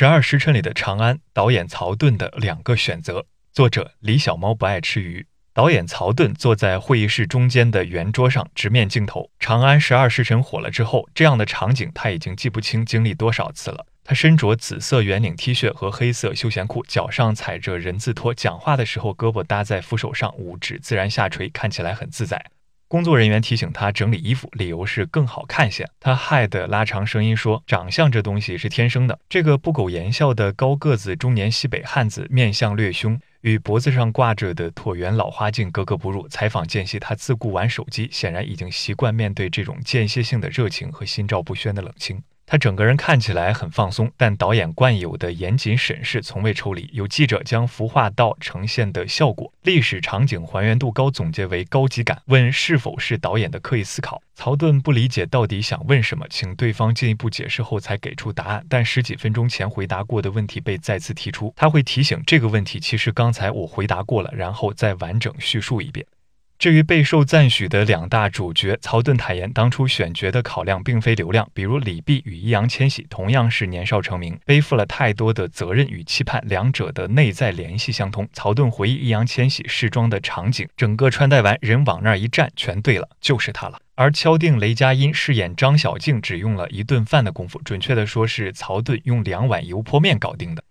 十二时辰里的长安，导演曹盾的两个选择。作者李小猫不爱吃鱼。导演曹盾坐在会议室中间的圆桌上，直面镜头。长安十二时辰火了之后，这样的场景他已经记不清经历多少次了。他身着紫色圆领 T 恤和黑色休闲裤，脚上踩着人字拖，讲话的时候胳膊搭在扶手上，五指自然下垂，看起来很自在。工作人员提醒他整理衣服，理由是更好看些。他害得拉长声音说：“长相这东西是天生的。”这个不苟言笑的高个子中年西北汉子，面相略凶，与脖子上挂着的椭圆老花镜格格不入。采访间隙，他自顾玩手机，显然已经习惯面对这种间歇性的热情和心照不宣的冷清。他整个人看起来很放松，但导演惯有的严谨审视从未抽离。有记者将服化道呈现的效果、历史场景还原度高总结为高级感，问是否是导演的刻意思考。曹盾不理解到底想问什么，请对方进一步解释后才给出答案。但十几分钟前回答过的问题被再次提出，他会提醒这个问题其实刚才我回答过了，然后再完整叙述一遍。至于备受赞许的两大主角，曹盾坦言，当初选角的考量并非流量。比如李泌与易烊千玺，同样是年少成名，背负了太多的责任与期盼，两者的内在联系相通。曹盾回忆易烊千玺试妆的场景，整个穿戴完，人往那儿一站，全对了，就是他了。而敲定雷佳音饰演张小静，只用了一顿饭的功夫，准确的说是曹盾用两碗油泼面搞定的。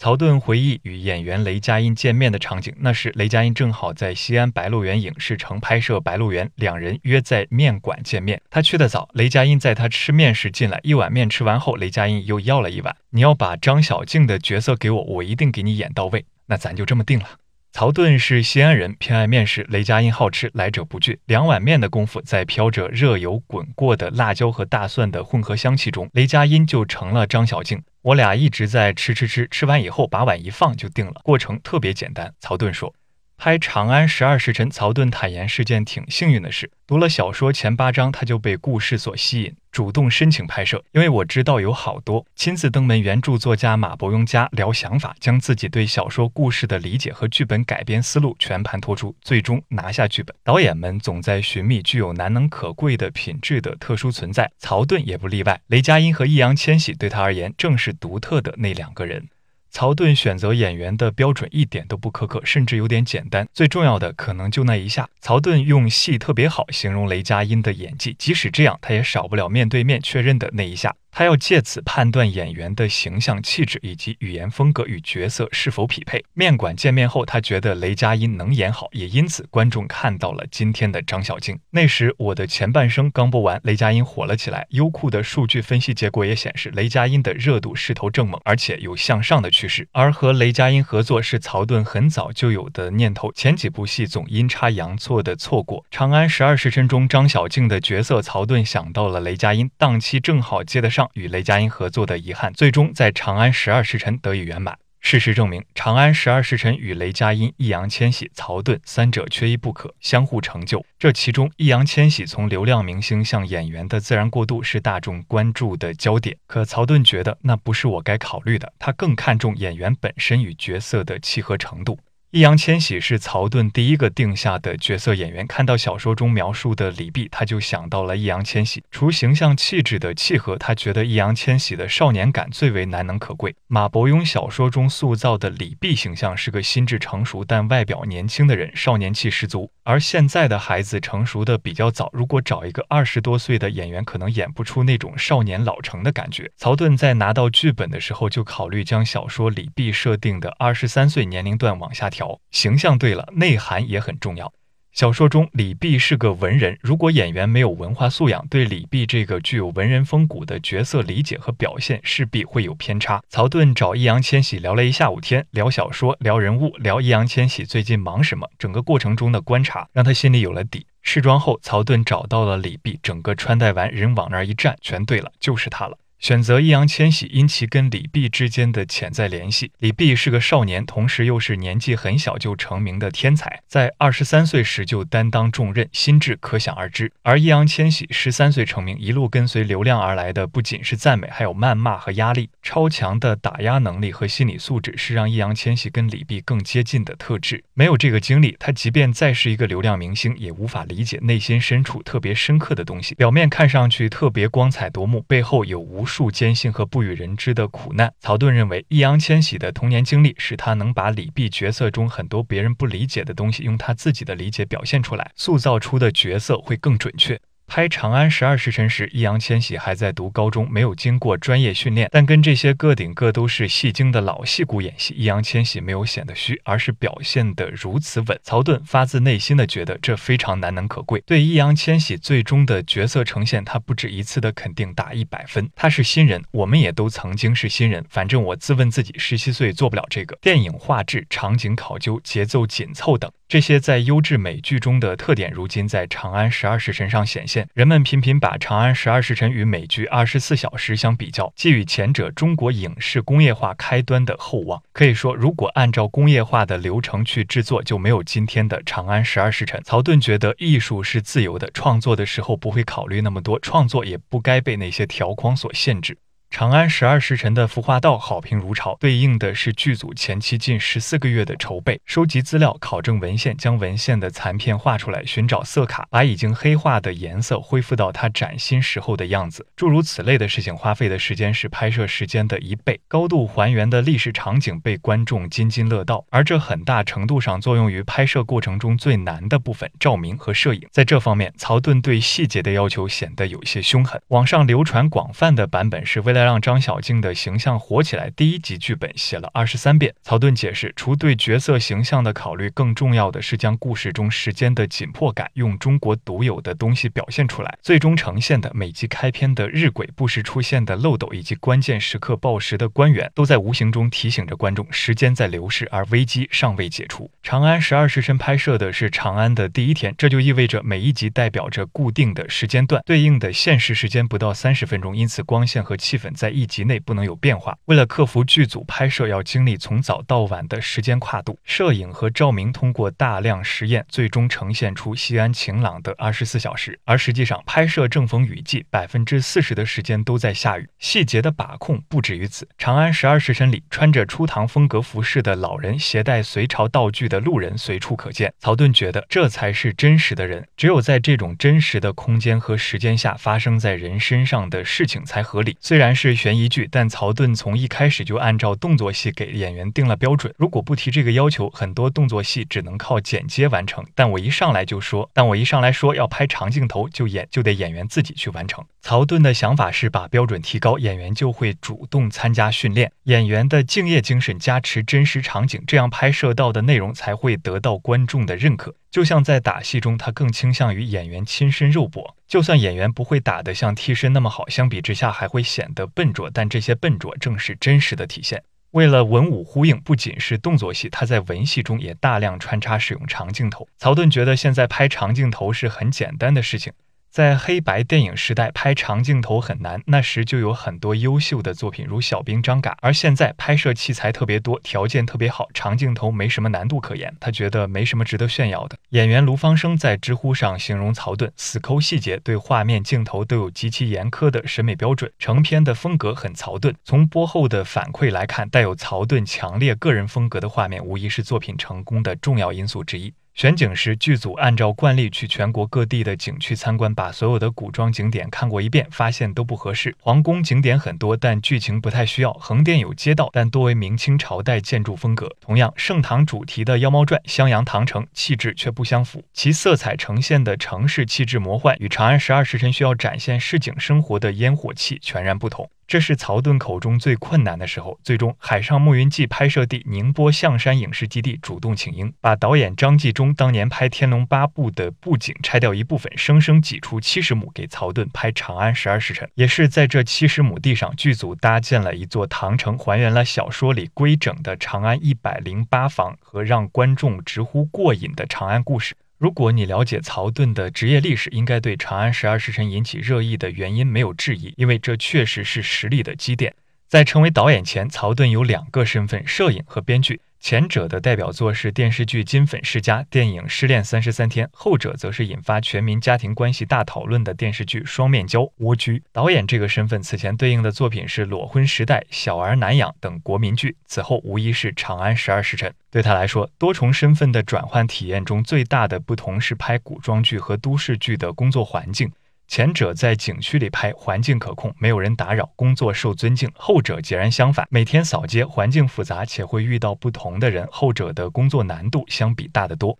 曹盾回忆与演员雷佳音见面的场景，那时雷佳音正好在西安白鹿原影视城拍摄《白鹿原》，两人约在面馆见面。他去的早，雷佳音在他吃面时进来，一碗面吃完后，雷佳音又要了一碗。你要把张小静的角色给我，我一定给你演到位。那咱就这么定了。曹盾是西安人，偏爱面食。雷佳音好吃，来者不拒。两碗面的功夫，在飘着热油滚过的辣椒和大蒜的混合香气中，雷佳音就成了张小静。我俩一直在吃吃吃，吃完以后把碗一放就定了。过程特别简单。曹盾说。拍《长安十二时辰》，曹盾坦言是件挺幸运的事。读了小说前八章，他就被故事所吸引，主动申请拍摄。因为我知道有好多，亲自登门原著作家马伯庸家聊想法，将自己对小说故事的理解和剧本改编思路全盘托出，最终拿下剧本。导演们总在寻觅具有难能可贵的品质的特殊存在，曹盾也不例外。雷佳音和易烊千玺对他而言，正是独特的那两个人。曹盾选择演员的标准一点都不苛刻，甚至有点简单。最重要的可能就那一下，曹盾用“戏特别好”形容雷佳音的演技。即使这样，他也少不了面对面确认的那一下。他要借此判断演员的形象气质以及语言风格与角色是否匹配。面馆见面后，他觉得雷佳音能演好，也因此观众看到了今天的张小静。那时我的前半生刚播完，雷佳音火了起来。优酷的数据分析结果也显示，雷佳音的热度势头正猛，而且有向上的趋势。而和雷佳音合作是曹盾很早就有的念头，前几部戏总阴差阳错的错过。《长安十二时辰》中张小静的角色，曹盾想到了雷佳音，档期正好接得上。与雷佳音合作的遗憾，最终在《长安十二时辰》得以圆满。事实证明，《长安十二时辰》与雷佳音、易烊千玺、曹盾三者缺一不可，相互成就。这其中，易烊千玺从流量明星向演员的自然过渡是大众关注的焦点，可曹盾觉得那不是我该考虑的，他更看重演员本身与角色的契合程度。易烊千玺是曹盾第一个定下的角色演员。看到小说中描述的李泌，他就想到了易烊千玺。除形象气质的契合，他觉得易烊千玺的少年感最为难能可贵。马伯庸小说中塑造的李泌形象是个心智成熟但外表年轻的人，少年气十足。而现在的孩子成熟的比较早，如果找一个二十多岁的演员，可能演不出那种少年老成的感觉。曹盾在拿到剧本的时候，就考虑将小说李泌设定的二十三岁年龄段往下调。条形象对了，内涵也很重要。小说中李泌是个文人，如果演员没有文化素养，对李泌这个具有文人风骨的角色理解和表现势必会有偏差。曹盾找易烊千玺聊了一下午天，聊小说，聊人物，聊易烊千玺最近忙什么。整个过程中的观察让他心里有了底。试妆后，曹盾找到了李泌，整个穿戴完，人往那儿一站，全对了，就是他了。选择易烊千玺，因其跟李泌之间的潜在联系。李泌是个少年，同时又是年纪很小就成名的天才，在二十三岁时就担当重任，心智可想而知。而易烊千玺十三岁成名，一路跟随流量而来的不仅是赞美，还有谩骂和压力。超强的打压能力和心理素质是让易烊千玺跟李泌更接近的特质。没有这个经历，他即便再是一个流量明星，也无法理解内心深处特别深刻的东西。表面看上去特别光彩夺目，背后有无。数艰辛和不与人知的苦难。曹盾认为，易烊千玺的童年经历使他能把李泌角色中很多别人不理解的东西，用他自己的理解表现出来，塑造出的角色会更准确。拍《长安十二时辰》时，易烊千玺还在读高中，没有经过专业训练，但跟这些个顶个都是戏精的老戏骨演戏，易烊千玺没有显得虚，而是表现得如此稳。曹盾发自内心的觉得这非常难能可贵。对易烊千玺最终的角色呈现，他不止一次的肯定打一百分。他是新人，我们也都曾经是新人。反正我自问自己十七岁做不了这个。电影画质、场景考究、节奏紧凑等。这些在优质美剧中的特点，如今在《长安十二时辰》上显现。人们频频把《长安十二时辰》与美剧《二十四小时》相比较，寄予前者中国影视工业化开端的厚望。可以说，如果按照工业化的流程去制作，就没有今天的《长安十二时辰》。曹盾觉得，艺术是自由的，创作的时候不会考虑那么多，创作也不该被那些条框所限制。《长安十二时辰》的服化道好评如潮，对应的是剧组前期近十四个月的筹备、收集资料、考证文献，将文献的残片画出来，寻找色卡，把已经黑化的颜色恢复到它崭新时候的样子。诸如此类的事情，花费的时间是拍摄时间的一倍，高度还原的历史场景被观众津津乐道，而这很大程度上作用于拍摄过程中最难的部分——照明和摄影。在这方面，曹盾对细节的要求显得有些凶狠。网上流传广泛的版本是为了。再让张小静的形象火起来，第一集剧本写了二十三遍。曹盾解释，除对角色形象的考虑，更重要的是将故事中时间的紧迫感用中国独有的东西表现出来。最终呈现的每集开篇的日晷不时出现的漏斗，以及关键时刻报时的官员，都在无形中提醒着观众，时间在流逝，而危机尚未解除。长安十二时辰拍摄的是长安的第一天，这就意味着每一集代表着固定的时间段，对应的现实时间不到三十分钟，因此光线和气氛。在一集内不能有变化。为了克服剧组拍摄要经历从早到晚的时间跨度，摄影和照明通过大量实验，最终呈现出西安晴朗的二十四小时。而实际上，拍摄正逢雨季，百分之四十的时间都在下雨。细节的把控不止于此。《长安十二时辰》里，穿着初唐风格服饰的老人，携带隋朝道具的路人随处可见。曹盾觉得，这才是真实的人。只有在这种真实的空间和时间下，发生在人身上的事情才合理。虽然。是悬疑剧，但曹盾从一开始就按照动作戏给演员定了标准。如果不提这个要求，很多动作戏只能靠剪接完成。但我一上来就说，但我一上来说要拍长镜头，就演就得演员自己去完成。曹盾的想法是把标准提高，演员就会主动参加训练，演员的敬业精神加持真实场景，这样拍摄到的内容才会得到观众的认可。就像在打戏中，他更倾向于演员亲身肉搏。就算演员不会打得像替身那么好，相比之下还会显得笨拙，但这些笨拙正是真实的体现。为了文武呼应，不仅是动作戏，他在文戏中也大量穿插使用长镜头。曹盾觉得现在拍长镜头是很简单的事情。在黑白电影时代拍长镜头很难，那时就有很多优秀的作品，如小兵张嘎。而现在拍摄器材特别多，条件特别好，长镜头没什么难度可言，他觉得没什么值得炫耀的。演员卢芳生在知乎上形容曹盾死抠细节，对画面镜头都有极其严苛的审美标准，成片的风格很曹盾。从播后的反馈来看，带有曹盾强烈个人风格的画面，无疑是作品成功的重要因素之一。选景时，剧组按照惯例去全国各地的景区参观，把所有的古装景点看过一遍，发现都不合适。皇宫景点很多，但剧情不太需要。横店有街道，但多为明清朝代建筑风格。同样，盛唐主题的《妖猫传》，襄阳唐城气质却不相符，其色彩呈现的城市气质魔幻，与《长安十二时辰》需要展现市井生活的烟火气全然不同。这是曹盾口中最困难的时候。最终，《海上牧云记》拍摄地宁波象山影视基地主动请缨，把导演张纪中当年拍《天龙八部》的布景拆掉一部分，生生挤出七十亩给曹盾拍《长安十二时辰》。也是在这七十亩地上，剧组搭建了一座唐城，还原了小说里规整的长安一百零八房和让观众直呼过瘾的长安故事。如果你了解曹盾的职业历史，应该对《长安十二时辰》引起热议的原因没有质疑，因为这确实是实力的积淀。在成为导演前，曹盾有两个身份：摄影和编剧。前者的代表作是电视剧《金粉世家》、电影《失恋三十三天》，后者则是引发全民家庭关系大讨论的电视剧《双面胶》。蜗居导演这个身份，此前对应的作品是《裸婚时代》《小儿难养》等国民剧，此后无疑是《长安十二时辰》。对他来说，多重身份的转换体验中最大的不同是拍古装剧和都市剧的工作环境。前者在景区里拍，环境可控，没有人打扰，工作受尊敬；后者截然相反，每天扫街，环境复杂，且会遇到不同的人，后者的工作难度相比大得多。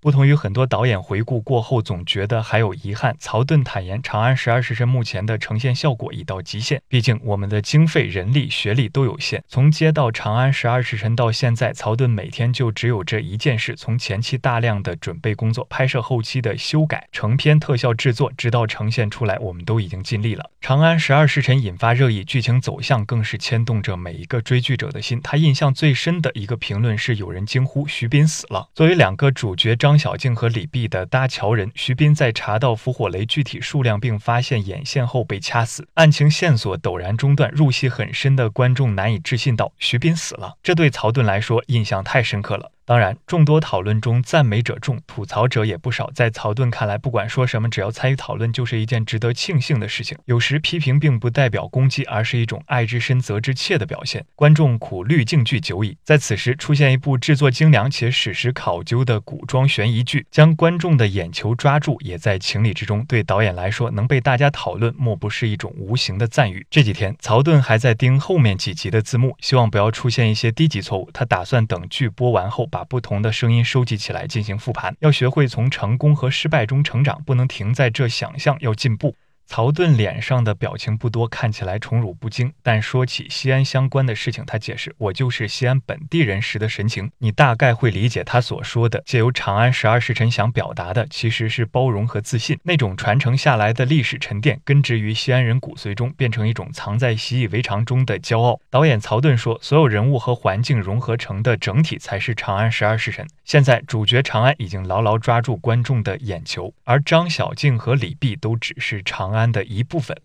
不同于很多导演回顾过后总觉得还有遗憾，曹盾坦言，《长安十二时辰》目前的呈现效果已到极限。毕竟我们的经费、人力、学历都有限。从接到《长安十二时辰》到现在，曹盾每天就只有这一件事：从前期大量的准备工作、拍摄后期的修改、成片特效制作，直到呈现出来，我们都已经尽力了。《长安十二时辰》引发热议，剧情走向更是牵动着每一个追剧者的心。他印象最深的一个评论是，有人惊呼徐斌死了。作为两个主角张。小静和李碧的搭桥人徐斌在查到伏火雷具体数量并发现眼线后被掐死，案情线索陡然中断，入戏很深的观众难以置信道：“徐斌死了。”这对曹盾来说印象太深刻了。当然，众多讨论中，赞美者众，吐槽者也不少。在曹盾看来，不管说什么，只要参与讨论，就是一件值得庆幸的事情。有时批评并不代表攻击，而是一种爱之深责之切的表现。观众苦滤镜剧久矣，在此时出现一部制作精良且史实考究的古装悬疑剧，将观众的眼球抓住，也在情理之中。对导演来说，能被大家讨论，莫不是一种无形的赞誉。这几天，曹盾还在盯后面几集的字幕，希望不要出现一些低级错误。他打算等剧播完后。把不同的声音收集起来进行复盘，要学会从成功和失败中成长，不能停在这想象，要进步。曹盾脸上的表情不多，看起来宠辱不惊。但说起西安相关的事情，他解释：“我就是西安本地人时的神情。”你大概会理解他所说的。借由《长安十二时辰》想表达的，其实是包容和自信。那种传承下来的历史沉淀，根植于西安人骨髓中，变成一种藏在习以为常中的骄傲。导演曹盾说：“所有人物和环境融合成的整体，才是《长安十二时辰》。现在，主角长安已经牢牢抓住观众的眼球，而张小静和李泌都只是长安。”安的一部分。